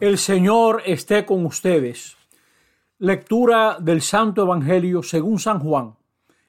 El Señor esté con ustedes. Lectura del Santo Evangelio según San Juan.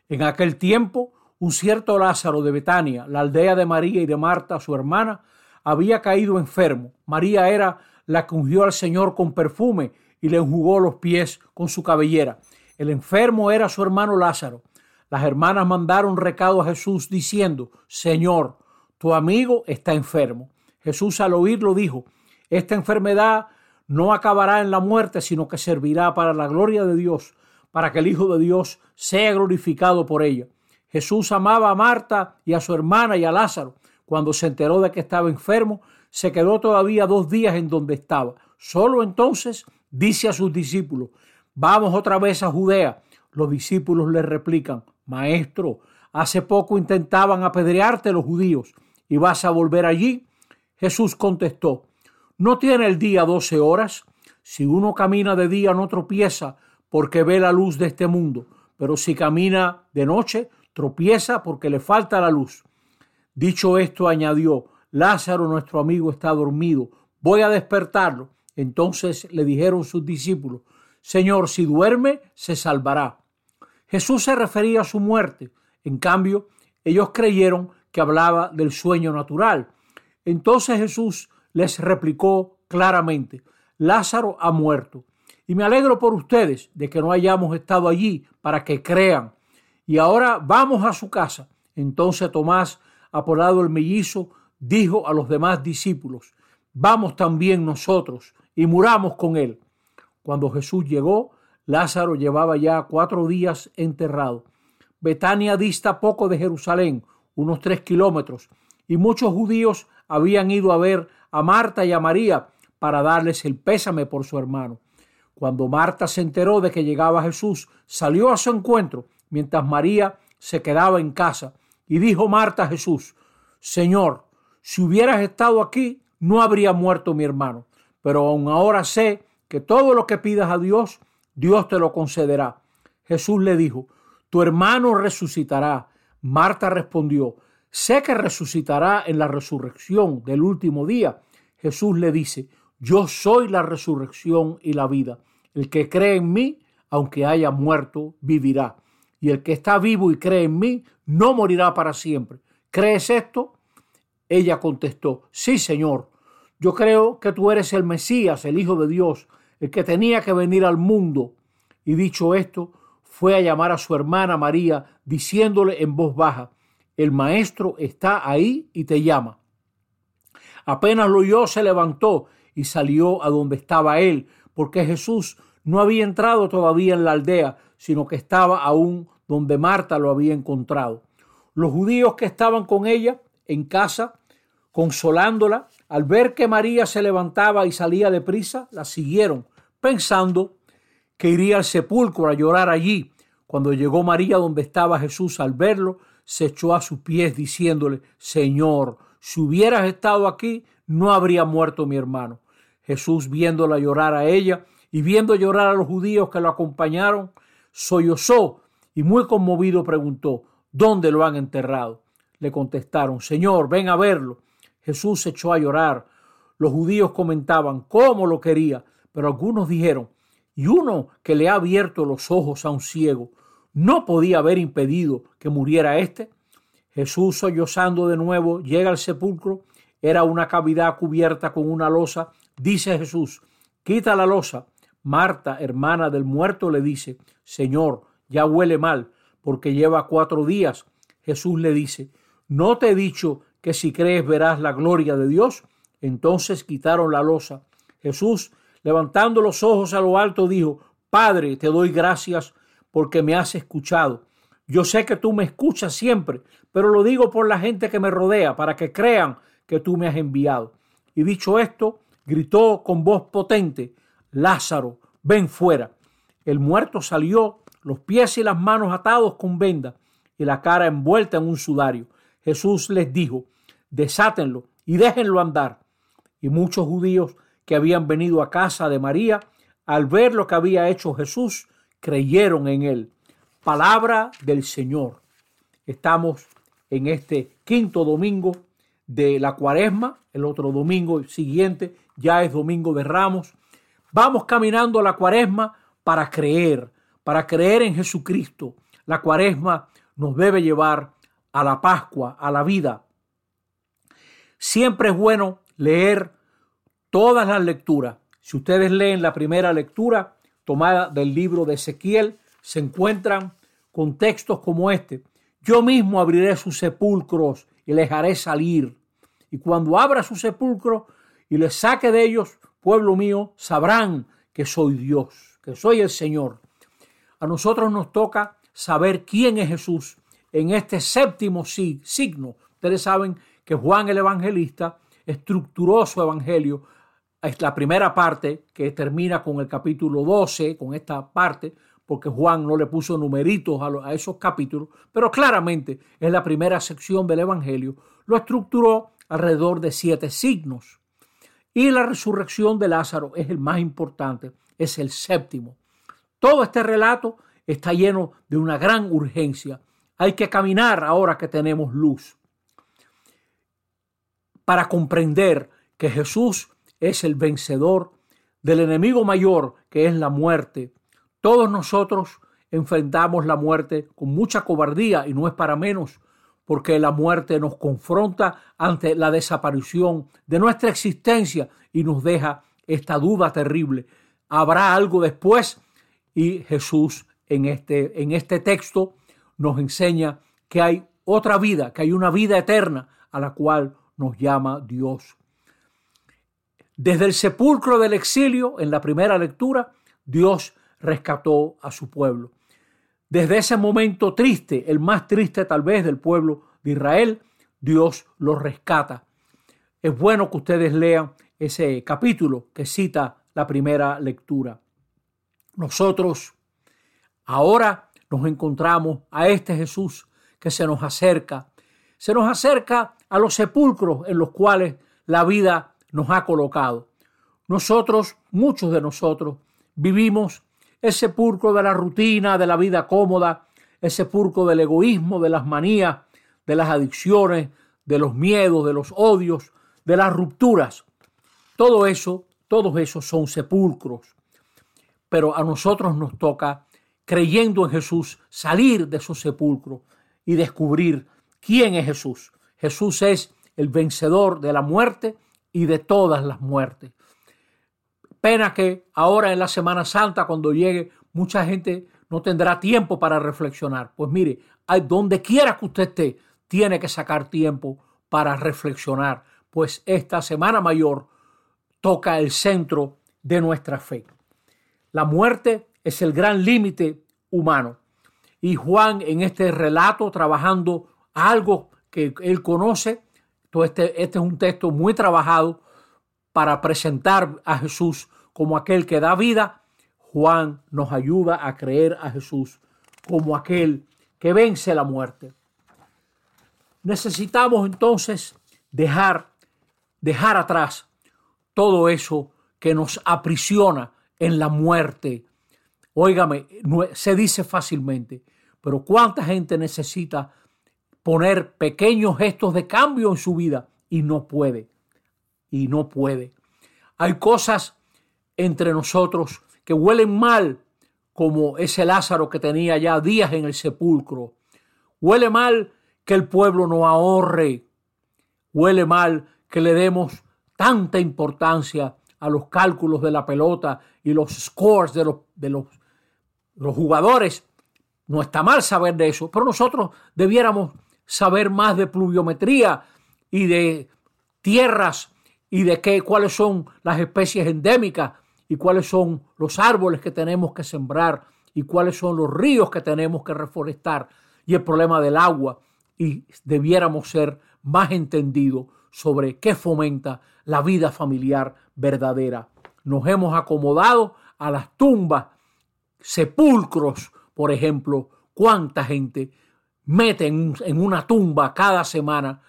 En aquel tiempo, un cierto Lázaro de Betania, la aldea de María y de Marta, su hermana, había caído enfermo. María era la que ungió al Señor con perfume y le enjugó los pies con su cabellera. El enfermo era su hermano Lázaro. Las hermanas mandaron recado a Jesús diciendo, Señor, tu amigo está enfermo. Jesús al oírlo dijo, esta enfermedad no acabará en la muerte, sino que servirá para la gloria de Dios, para que el Hijo de Dios sea glorificado por ella. Jesús amaba a Marta y a su hermana y a Lázaro. Cuando se enteró de que estaba enfermo, se quedó todavía dos días en donde estaba. Solo entonces dice a sus discípulos, vamos otra vez a Judea. Los discípulos le replican, Maestro, hace poco intentaban apedrearte los judíos y vas a volver allí. Jesús contestó, ¿No tiene el día doce horas? Si uno camina de día no tropieza porque ve la luz de este mundo, pero si camina de noche tropieza porque le falta la luz. Dicho esto, añadió, Lázaro, nuestro amigo, está dormido, voy a despertarlo. Entonces le dijeron sus discípulos, Señor, si duerme, se salvará. Jesús se refería a su muerte. En cambio, ellos creyeron que hablaba del sueño natural. Entonces Jesús les replicó claramente, Lázaro ha muerto. Y me alegro por ustedes de que no hayamos estado allí para que crean. Y ahora vamos a su casa. Entonces Tomás, apodado el mellizo, dijo a los demás discípulos, vamos también nosotros y muramos con él. Cuando Jesús llegó, Lázaro llevaba ya cuatro días enterrado. Betania dista poco de Jerusalén, unos tres kilómetros, y muchos judíos habían ido a ver a Marta y a María para darles el pésame por su hermano. Cuando Marta se enteró de que llegaba Jesús, salió a su encuentro, mientras María se quedaba en casa. Y dijo Marta a Jesús, Señor, si hubieras estado aquí, no habría muerto mi hermano. Pero aún ahora sé que todo lo que pidas a Dios, Dios te lo concederá. Jesús le dijo, tu hermano resucitará. Marta respondió, sé que resucitará en la resurrección del último día. Jesús le dice, yo soy la resurrección y la vida. El que cree en mí, aunque haya muerto, vivirá. Y el que está vivo y cree en mí, no morirá para siempre. ¿Crees esto? Ella contestó, sí, Señor. Yo creo que tú eres el Mesías, el Hijo de Dios, el que tenía que venir al mundo. Y dicho esto, fue a llamar a su hermana María, diciéndole en voz baja, el maestro está ahí y te llama. Apenas lo oyó, se levantó y salió a donde estaba él, porque Jesús no había entrado todavía en la aldea, sino que estaba aún donde Marta lo había encontrado. Los judíos que estaban con ella en casa, consolándola, al ver que María se levantaba y salía de prisa, la siguieron, pensando que iría al sepulcro a llorar allí. Cuando llegó María donde estaba Jesús al verlo, se echó a sus pies diciéndole, Señor, si hubieras estado aquí, no habría muerto mi hermano. Jesús, viéndola llorar a ella y viendo llorar a los judíos que lo acompañaron, sollozó y muy conmovido preguntó, ¿dónde lo han enterrado? Le contestaron, Señor, ven a verlo. Jesús se echó a llorar. Los judíos comentaban cómo lo quería, pero algunos dijeron, y uno que le ha abierto los ojos a un ciego, no podía haber impedido que muriera éste. Jesús, sollozando de nuevo, llega al sepulcro. Era una cavidad cubierta con una losa. Dice Jesús, quita la losa. Marta, hermana del muerto, le dice, Señor, ya huele mal, porque lleva cuatro días. Jesús le dice, ¿no te he dicho que si crees verás la gloria de Dios? Entonces quitaron la losa. Jesús, levantando los ojos a lo alto, dijo, Padre, te doy gracias porque me has escuchado. Yo sé que tú me escuchas siempre, pero lo digo por la gente que me rodea, para que crean que tú me has enviado. Y dicho esto, gritó con voz potente, Lázaro, ven fuera. El muerto salió, los pies y las manos atados con venda y la cara envuelta en un sudario. Jesús les dijo, desátenlo y déjenlo andar. Y muchos judíos que habían venido a casa de María, al ver lo que había hecho Jesús, creyeron en él. Palabra del Señor. Estamos en este quinto domingo de la cuaresma. El otro domingo siguiente ya es domingo de ramos. Vamos caminando a la cuaresma para creer, para creer en Jesucristo. La cuaresma nos debe llevar a la Pascua, a la vida. Siempre es bueno leer todas las lecturas. Si ustedes leen la primera lectura tomada del libro de Ezequiel, se encuentran con textos como este. Yo mismo abriré sus sepulcros y les haré salir. Y cuando abra sus sepulcros y les saque de ellos, pueblo mío, sabrán que soy Dios, que soy el Señor. A nosotros nos toca saber quién es Jesús en este séptimo signo. Ustedes saben que Juan el Evangelista estructuró su evangelio. Es la primera parte que termina con el capítulo 12, con esta parte, porque Juan no le puso numeritos a, esos capítulos, pero claramente es la primera sección del evangelio. Lo estructuró alrededor de siete signos. Y la resurrección de Lázaro es el más importante, es el séptimo. Todo este relato está lleno de una gran urgencia. Hay que caminar ahora que tenemos luz para comprender que Jesús es el vencedor del enemigo mayor que es la muerte. Todos nosotros enfrentamos la muerte con mucha cobardía y no es para menos porque la muerte nos confronta ante la desaparición de nuestra existencia y nos deja esta duda terrible. ¿Habrá algo después? Y Jesús en este, en este texto nos enseña que hay otra vida, que hay una vida eterna a la cual nos llama Dios. Desde el sepulcro del exilio, en la primera lectura, Dios rescató a su pueblo. Desde ese momento triste, el más triste tal vez del pueblo de Israel, Dios lo rescata. Es bueno que ustedes lean ese capítulo que cita la primera lectura. Nosotros ahora nos encontramos a este Jesús que se nos acerca. Se nos acerca a los sepulcros en los cuales la vida nos ha colocado. Nosotros, muchos de nosotros, vivimos el sepulcro de la rutina, de la vida cómoda, el sepulcro del egoísmo, de las manías, de las adicciones, de los miedos, de los odios, de las rupturas. Todo eso, todos esos son sepulcros. Pero a nosotros nos toca, creyendo en Jesús, salir de esos sepulcros y descubrir quién es Jesús. Jesús es el vencedor de la muerte y de todas las muertes. Pena que ahora en la Semana Santa, cuando llegue, mucha gente no tendrá tiempo para reflexionar. Pues mire, donde quiera que usted esté, tiene que sacar tiempo para reflexionar, pues esta Semana Mayor toca el centro de nuestra fe. La muerte es el gran límite humano. Y Juan en este relato, trabajando algo que él conoce. Este, este es un texto muy trabajado para presentar a Jesús como aquel que da vida. Juan nos ayuda a creer a Jesús como aquel que vence la muerte. Necesitamos entonces dejar, dejar atrás todo eso que nos aprisiona en la muerte. Óigame, se dice fácilmente, pero ¿cuánta gente necesita poner pequeños gestos de cambio en su vida y no puede. Y no puede. Hay cosas entre nosotros que huelen mal, como ese Lázaro que tenía ya días en el sepulcro. Huele mal que el pueblo no ahorre. Huele mal que le demos tanta importancia a los cálculos de la pelota y los scores de los, de los, los jugadores. No está mal saber de eso, pero nosotros debiéramos saber más de pluviometría y de tierras y de qué, cuáles son las especies endémicas y cuáles son los árboles que tenemos que sembrar y cuáles son los ríos que tenemos que reforestar y el problema del agua y debiéramos ser más entendidos sobre qué fomenta la vida familiar verdadera. Nos hemos acomodado a las tumbas, sepulcros, por ejemplo, cuánta gente meten en una tumba cada semana,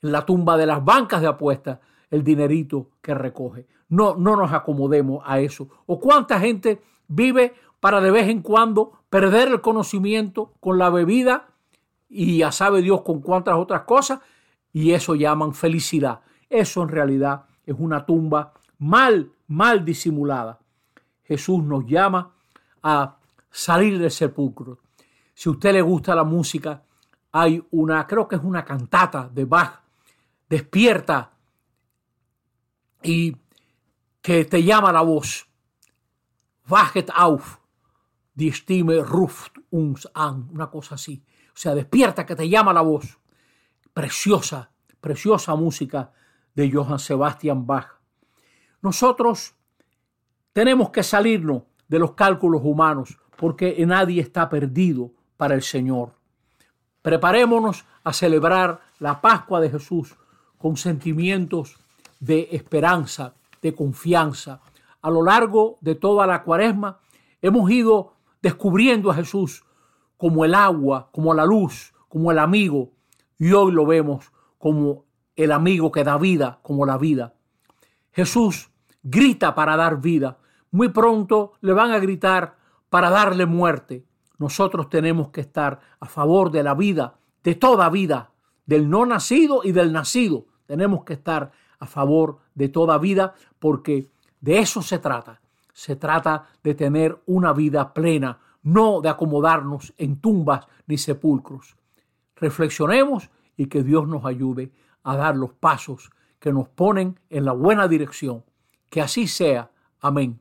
en la tumba de las bancas de apuestas, el dinerito que recoge. No, no nos acomodemos a eso. O cuánta gente vive para de vez en cuando perder el conocimiento con la bebida y ya sabe Dios con cuántas otras cosas y eso llaman felicidad. Eso en realidad es una tumba mal, mal disimulada. Jesús nos llama a salir del sepulcro. Si a usted le gusta la música, hay una, creo que es una cantata de Bach, despierta y que te llama la voz. Wachet auf, die Stimme ruft uns an, una cosa así. O sea, despierta que te llama la voz. Preciosa, preciosa música de Johann Sebastian Bach. Nosotros tenemos que salirnos de los cálculos humanos porque nadie está perdido para el Señor. Preparémonos a celebrar la Pascua de Jesús con sentimientos de esperanza, de confianza. A lo largo de toda la cuaresma hemos ido descubriendo a Jesús como el agua, como la luz, como el amigo, y hoy lo vemos como el amigo que da vida, como la vida. Jesús grita para dar vida. Muy pronto le van a gritar para darle muerte. Nosotros tenemos que estar a favor de la vida, de toda vida, del no nacido y del nacido. Tenemos que estar a favor de toda vida porque de eso se trata. Se trata de tener una vida plena, no de acomodarnos en tumbas ni sepulcros. Reflexionemos y que Dios nos ayude a dar los pasos que nos ponen en la buena dirección. Que así sea. Amén.